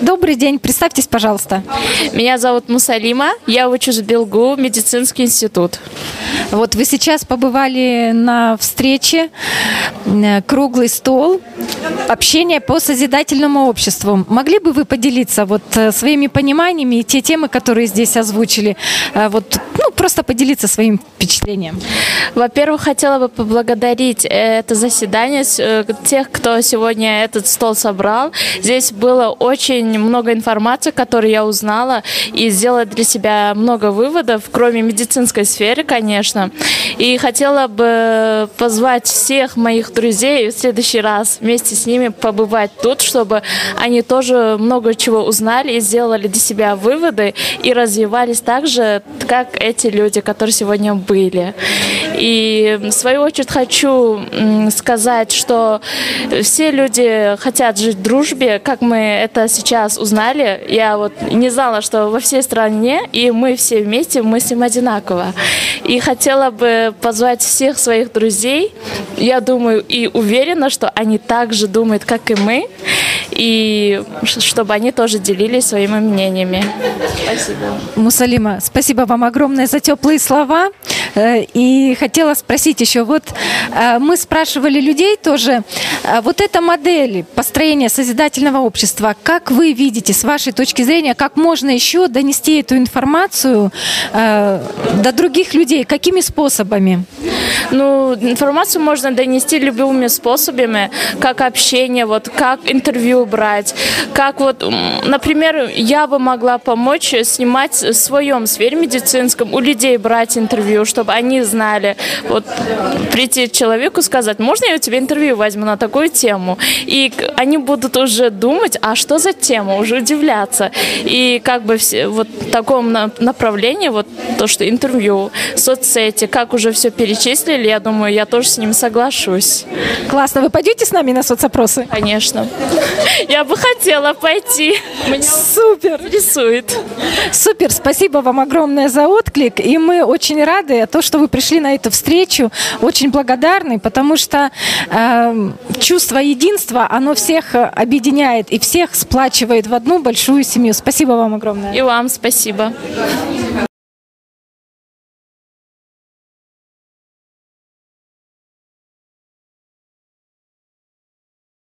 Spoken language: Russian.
Добрый день, представьтесь, пожалуйста. Меня зовут Мусалима, я учусь в Белгу, медицинский институт. Вот вы сейчас побывали на встрече, э, круглый стол, общение по созидательному обществу. Могли бы вы поделиться вот э, своими пониманиями и те темы, которые здесь озвучили? Э, Вот, ну, просто поделиться своим впечатлением. Во-первых, хотела бы поблагодарить это заседание, тех, кто сегодня этот стол собрал. Здесь было очень много информации, которую я узнала, и сделала для себя много выводов, кроме медицинской сферы, конечно. И хотела бы позвать всех моих друзей в следующий раз вместе с ними побывать тут, чтобы они тоже много чего узнали и сделали для себя выводы и развивались так же, как эти люди, которые сегодня были. И в свою очередь хочу сказать, что все люди хотят жить в дружбе, как мы это сейчас узнали. Я вот не знала, что во всей стране, и мы все вместе мыслим одинаково. И хотела бы позвать всех своих друзей, я думаю и уверена, что они так же думают, как и мы, и чтобы они тоже делились своими мнениями. Спасибо. Мусалима, спасибо вам огромное за теплые слова. Э, И хотела спросить еще, вот э, мы спрашивали людей тоже, э, вот эта модель построения созидательного общества, как вы видите, с вашей точки зрения, как можно еще донести эту информацию до других людей, какими способами? Ну, информацию можно донести любыми способами, как общение, вот, как интервью брать, как вот, например, я бы могла помочь снимать в своем сфере медицинском, у людей брать интервью, чтобы они знали, вот, прийти человеку, сказать, можно я у тебя интервью возьму на такую тему? И они будут уже думать, а что за тема, уже удивляться. И как бы все, вот в таком на- направлении, вот то, что интервью, соцсети, как уже все перечислили, я думаю, я тоже с ним соглашусь. Классно, вы пойдете с нами на соцопросы? Конечно. Я бы хотела пойти. Меня Супер! интересует. Супер, спасибо вам огромное за отклик. И мы очень рады, то, что вы пришли на эту встречу. Очень благодарны, потому что э, чувство единства, оно всех э, объединяет и всех сплачивает в одну большую семью. Спасибо вам огромное. И вам спасибо.